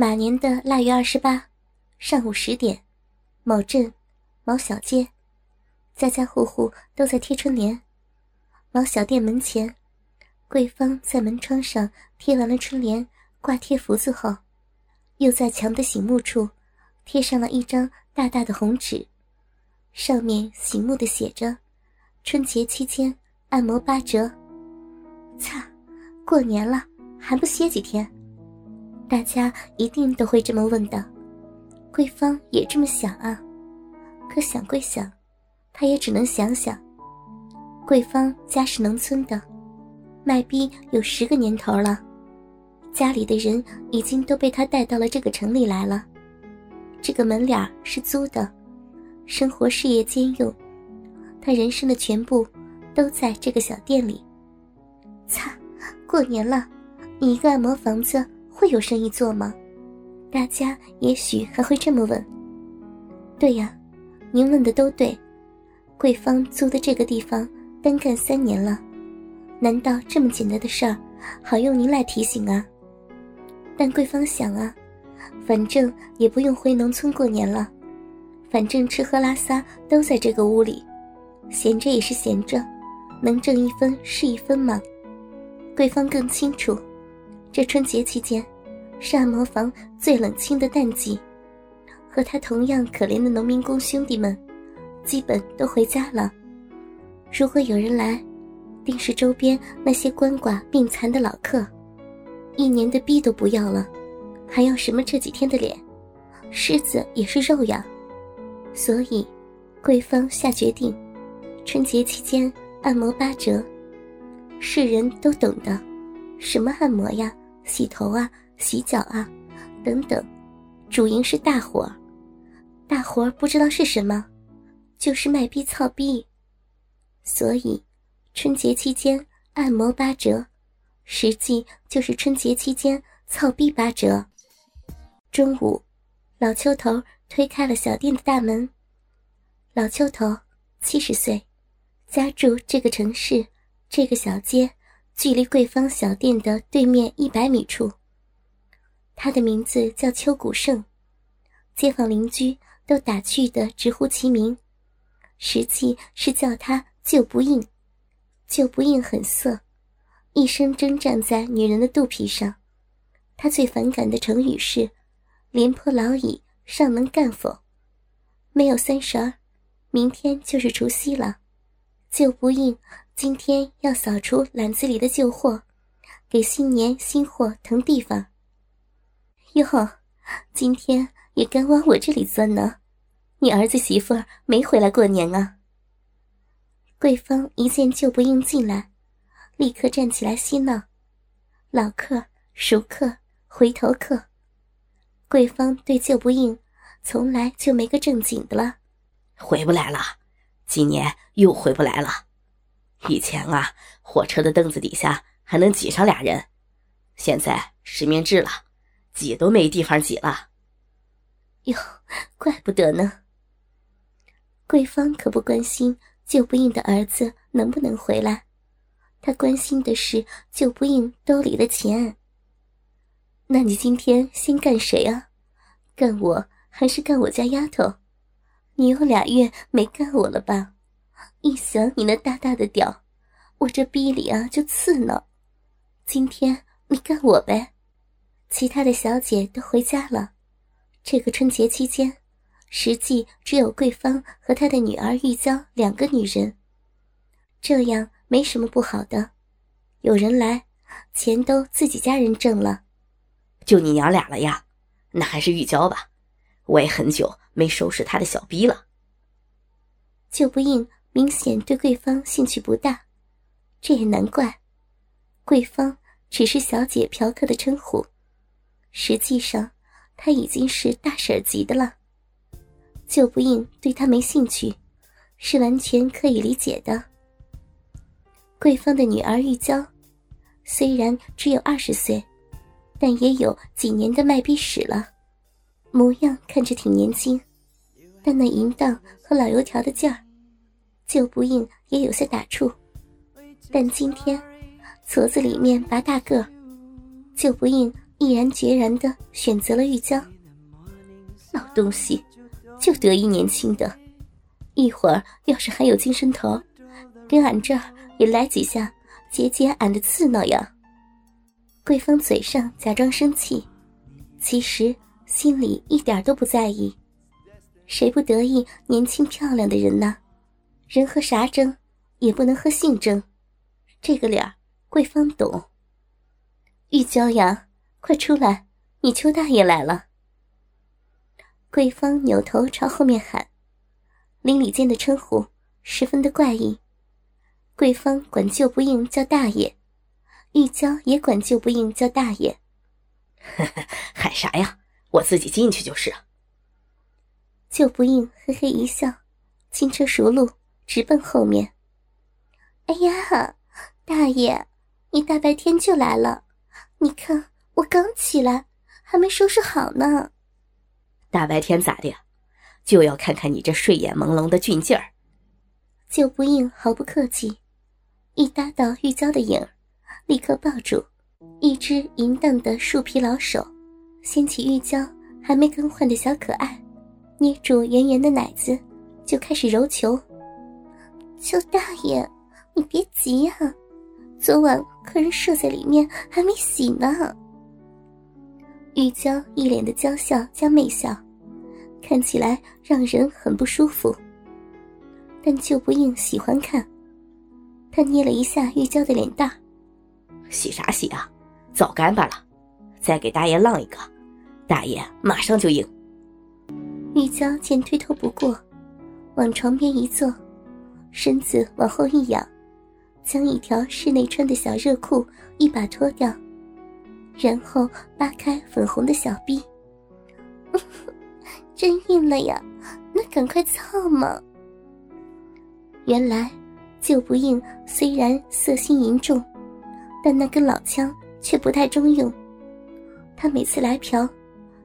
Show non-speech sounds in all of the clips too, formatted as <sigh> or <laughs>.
马年的腊月二十八，上午十点，某镇，某小街，家家户户都在贴春联。某小店门前，桂芳在门窗上贴完了春联，挂贴福字后，又在墙的醒目处贴上了一张大大的红纸，上面醒目的写着：“春节期间按摩八折。”擦，过年了还不歇几天？大家一定都会这么问的，桂芳也这么想啊。可想归想，她也只能想想。桂芳家是农村的，卖逼有十个年头了，家里的人已经都被她带到了这个城里来了。这个门脸是租的，生活事业兼用，她人生的全部都在这个小店里。擦，过年了，你一个按摩房子。会有生意做吗？大家也许还会这么问。对呀，您问的都对。桂芳租的这个地方单干三年了，难道这么简单的事儿，好用您来提醒啊？但桂芳想啊，反正也不用回农村过年了，反正吃喝拉撒都在这个屋里，闲着也是闲着，能挣一分是一分嘛。桂芳更清楚。这春节期间，是按摩房最冷清的淡季，和他同样可怜的农民工兄弟们，基本都回家了。如果有人来，定是周边那些鳏寡病残的老客，一年的逼都不要了，还要什么这几天的脸？狮子也是肉呀。所以，桂芳下决定，春节期间按摩八折，是人都懂的。什么按摩呀？洗头啊，洗脚啊，等等，主营是大活大活不知道是什么，就是卖逼操逼。所以，春节期间按摩八折，实际就是春节期间操逼八折。中午，老邱头推开了小店的大门。老邱头七十岁，家住这个城市，这个小街。距离桂芳小店的对面一百米处，他的名字叫邱古胜，街坊邻居都打趣的直呼其名，实际是叫他就不硬。就不硬很色，一生征战在女人的肚皮上。他最反感的成语是“廉颇老矣，尚能干否”。没有三十儿，明天就是除夕了，就不硬。今天要扫除篮子里的旧货，给新年新货腾地方。哟，今天也敢往我这里钻呢？你儿子媳妇儿没回来过年啊？桂芳一见旧不应进来，立刻站起来嬉闹。老客、熟客、回头客，桂芳对旧不应从来就没个正经的了。回不来了，今年又回不来了。以前啊，火车的凳子底下还能挤上俩人，现在实名制了，挤都没地方挤了。哟，怪不得呢。桂芳可不关心救不应的儿子能不能回来，她关心的是救不应兜里的钱。那你今天先干谁啊？干我还是干我家丫头？你有俩月没干我了吧？一想你那大大的屌，我这逼里啊就刺挠。今天你干我呗，其他的小姐都回家了。这个春节期间，实际只有桂芳和她的女儿玉娇两个女人。这样没什么不好的，有人来，钱都自己家人挣了。就你娘俩了呀？那还是玉娇吧，我也很久没收拾她的小逼了。就不应。明显对桂芳兴趣不大，这也难怪。桂芳只是小姐嫖客的称呼，实际上她已经是大婶级的了。就不应对她没兴趣，是完全可以理解的。桂芳的女儿玉娇，虽然只有二十岁，但也有几年的卖逼史了，模样看着挺年轻，但那淫荡和老油条的劲儿。就不应也有些打怵，但今天矬子里面拔大个，就不应毅然决然的选择了玉娇。老东西，就得意年轻的，一会儿要是还有精神头，跟俺这儿也来几下，解解俺的刺挠呀。桂芳嘴上假装生气，其实心里一点都不在意。谁不得意年轻漂亮的人呢？人和啥争，也不能和性争。这个理儿，桂芳懂。玉娇呀，快出来！你邱大爷来了。桂芳扭头朝后面喊，邻里间的称呼十分的怪异。桂芳管舅不应叫大爷，玉娇也管舅不应叫大爷。喊啥呀？我自己进去就是。救不应嘿嘿一笑，轻车熟路，直奔后面。哎呀，大爷，你大白天就来了？你看我刚起来，还没收拾好呢。大白天咋的？就要看看你这睡眼朦胧的俊劲儿。救不应毫不客气，一搭到玉娇的影立刻抱住，一只淫荡的树皮老手掀起玉娇还没更换的小可爱，捏住圆圆的奶子，就开始揉球。邱大爷，你别急呀，昨晚客人射在里面还没洗呢。玉娇一脸的娇笑加媚笑，看起来让人很不舒服。但就不应喜欢看，他捏了一下玉娇的脸蛋洗啥洗啊？早干巴了，再给大爷浪一个，大爷马上就硬。”玉娇见推脱不过，往床边一坐，身子往后一仰，将一条室内穿的小热裤一把脱掉。然后扒开粉红的小臂，<laughs> 真硬了呀！那赶快操嘛！原来就不硬虽然色心淫重，但那根老枪却不太中用。他每次来嫖，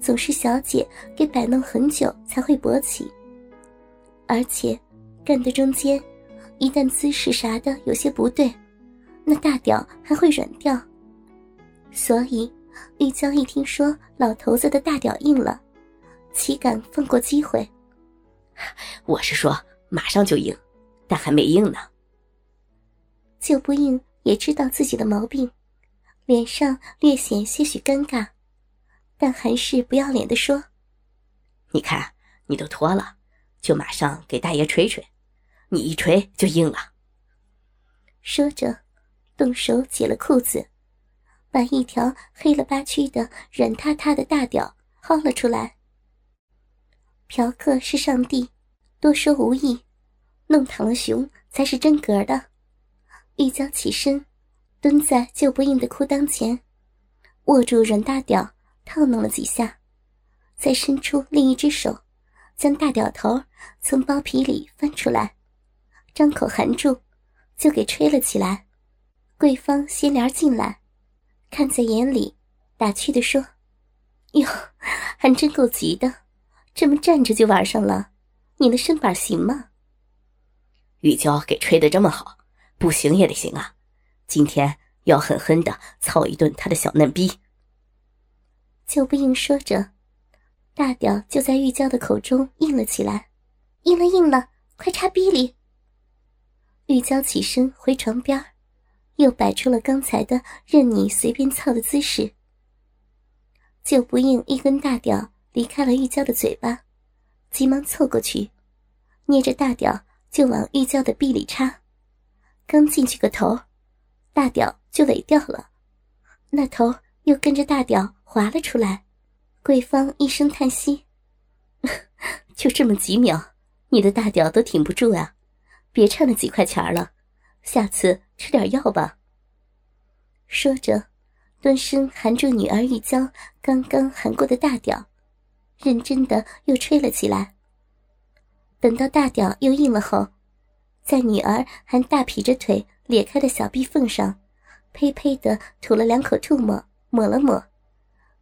总是小姐给摆弄很久才会勃起，而且干的中间，一旦姿势啥的有些不对，那大屌还会软掉。所以，玉娇一听说老头子的大屌硬了，岂敢放过机会？我是说，马上就硬，但还没硬呢。就不硬也知道自己的毛病，脸上略显些许尴尬，但还是不要脸的说：“你看，你都脱了，就马上给大爷吹吹，你一锤就硬了。”说着，动手解了裤子。把一条黑了吧唧的软塌塌的大屌薅了出来。嫖客是上帝，多说无益，弄躺了熊才是真格的。玉娇起身，蹲在就不硬的裤裆前，握住软大屌，套弄了几下，再伸出另一只手，将大屌头从包皮里翻出来，张口含住，就给吹了起来。桂芳掀帘进来。看在眼里，打趣的说：“哟，还真够急的，这么站着就玩上了，你的身板行吗？”玉娇给吹的这么好，不行也得行啊！今天要狠狠的操一顿他的小嫩逼。就不应说着，大屌就在玉娇的口中硬了起来，硬了硬了，快插逼里！玉娇起身回床边又摆出了刚才的任你随便操的姿势。就不应一根大屌离开了玉娇的嘴巴，急忙凑过去，捏着大屌就往玉娇的臂里插。刚进去个头，大屌就尾掉了，那头又跟着大屌滑了出来。桂芳一声叹息：“ <laughs> 就这么几秒，你的大屌都挺不住啊！别差那几块钱了，下次。”吃点药吧。说着，蹲身含住女儿玉娇刚刚含过的大屌，认真的又吹了起来。等到大屌又硬了后，在女儿还大劈着腿裂开的小臂缝上，呸呸的吐了两口唾沫，抹了抹，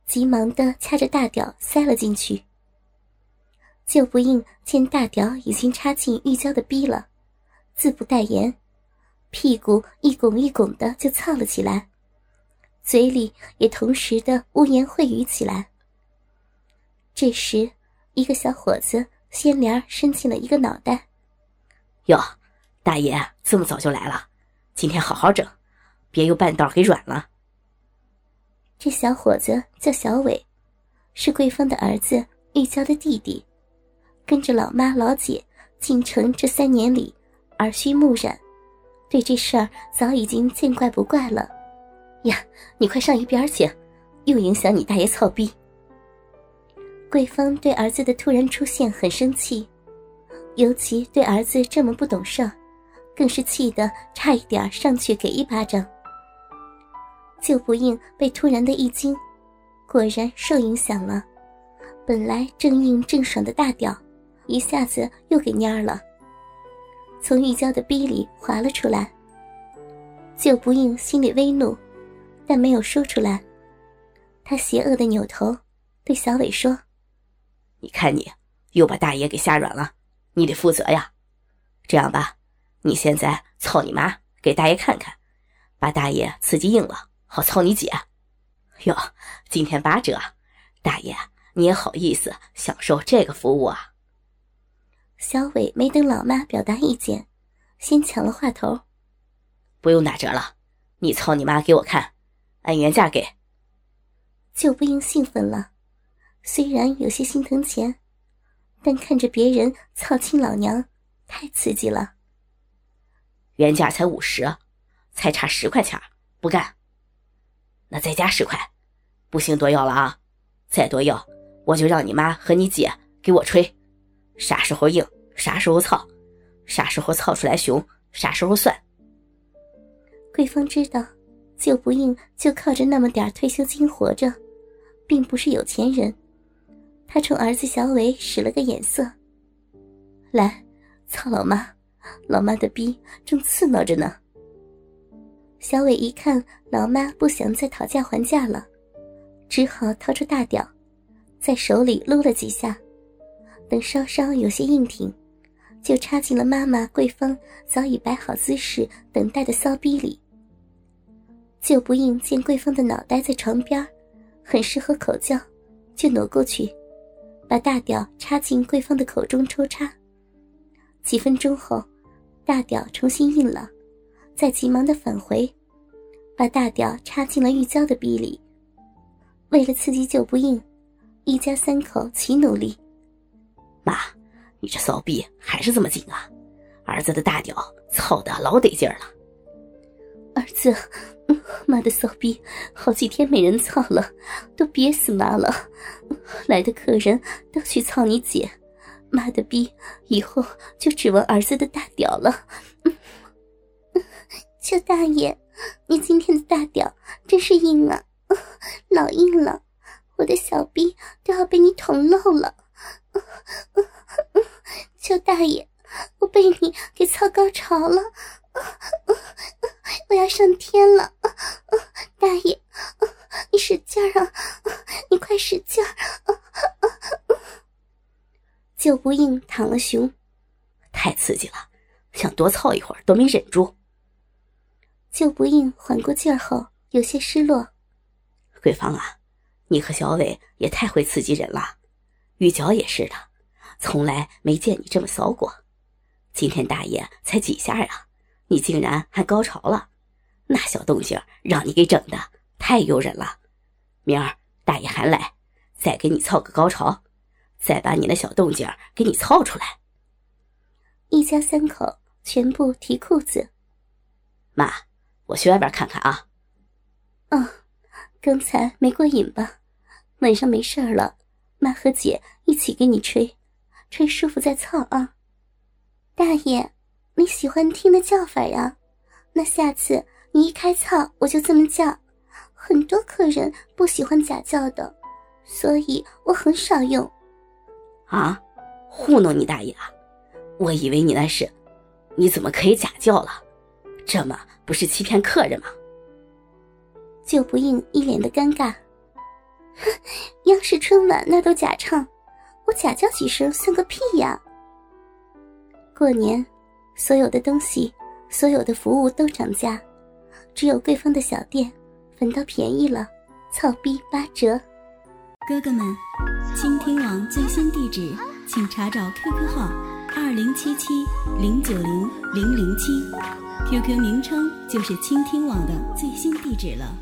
急忙的掐着大屌塞了进去。就不应见大屌已经插进玉娇的逼了，自不待言。屁股一拱一拱的就操了起来，嘴里也同时的污言秽语起来。这时，一个小伙子掀帘伸进了一个脑袋。哟，大爷这么早就来了，今天好好整，别又半道给软了。这小伙子叫小伟，是桂芳的儿子玉娇的弟弟，跟着老妈老姐进城这三年里，耳濡目染，对这事儿早已经见怪不怪了。呀，你快上一边去，又影响你大爷操逼。桂芳对儿子的突然出现很生气，尤其对儿子这么不懂事，更是气得差一点上去给一巴掌。就不应被突然的一惊，果然受影响了，本来正硬正爽的大屌，一下子又给蔫了，从玉娇的逼里滑了出来。就不应心里微怒，但没有说出来。他邪恶的扭头对小伟说。你看，你又把大爷给吓软了，你得负责呀。这样吧，你现在操你妈，给大爷看看，把大爷刺激硬了，好操你姐。哟，今天八折，大爷你也好意思享受这个服务啊？小伟没等老妈表达意见，先抢了话头：“不用打折了，你操你妈给我看，按原价给。”就不应兴奋了。虽然有些心疼钱，但看着别人操亲老娘，太刺激了。原价才五十，才差十块钱，不干。那再加十块，不行多要了啊！再多要，我就让你妈和你姐给我吹，啥时候硬，啥时候操，啥时候操出来熊，啥时候算。桂芳知道，就不硬就靠着那么点退休金活着，并不是有钱人。他冲儿子小伟使了个眼色，来，操老妈，老妈的逼正刺挠着呢。小伟一看老妈不想再讨价还价了，只好掏出大屌，在手里撸了几下，等稍稍有些硬挺，就插进了妈妈桂芳早已摆好姿势等待的骚逼里。就不应见桂芳的脑袋在床边，很适合口交，就挪过去。把大屌插进桂芳的口中抽插，几分钟后，大屌重新硬了，再急忙的返回，把大屌插进了玉娇的逼里。为了刺激就不硬，一家三口齐努力。妈，你这骚逼还是这么紧啊！儿子的大屌操的老得劲儿了。儿子，妈的骚逼，好几天没人操了，都憋死妈了。来的客人都去操你姐，妈的逼，以后就指望儿子的大屌了。<laughs> 邱大爷，你今天的大屌真是硬啊，<laughs> 老硬了，我的小逼都要被你捅漏了。<laughs> 求大爷，我被你给操高潮了。我要上天了，大爷，你使劲儿啊！你快使劲儿！就不应躺了熊，太刺激了，想多操一会儿都没忍住。就不应缓过劲儿后，有些失落。桂芳啊，你和小伟也太会刺激人了，玉娇也是的，从来没见你这么骚过。今天大爷才几下啊！你竟然还高潮了，那小动静让你给整的太诱人了。明儿大爷还来，再给你操个高潮，再把你那小动静给你操出来。一家三口全部提裤子。妈，我去外边看看啊。嗯，刚才没过瘾吧？晚上没事了，妈和姐一起给你吹，吹舒服再操啊。大爷。你喜欢听的叫法呀？那下次你一开操，我就这么叫。很多客人不喜欢假叫的，所以我很少用。啊，糊弄你大爷啊！我以为你那是，你怎么可以假叫了？这么不是欺骗客人吗？就不应一脸的尴尬。<laughs> 央视春晚那都假唱，我假叫几声算个屁呀！过年。所有的东西，所有的服务都涨价，只有贵芳的小店反倒便宜了，草逼八折。哥哥们，倾听网最新地址，请查找 QQ 号二零七七零九零零零七，QQ 名称就是倾听网的最新地址了。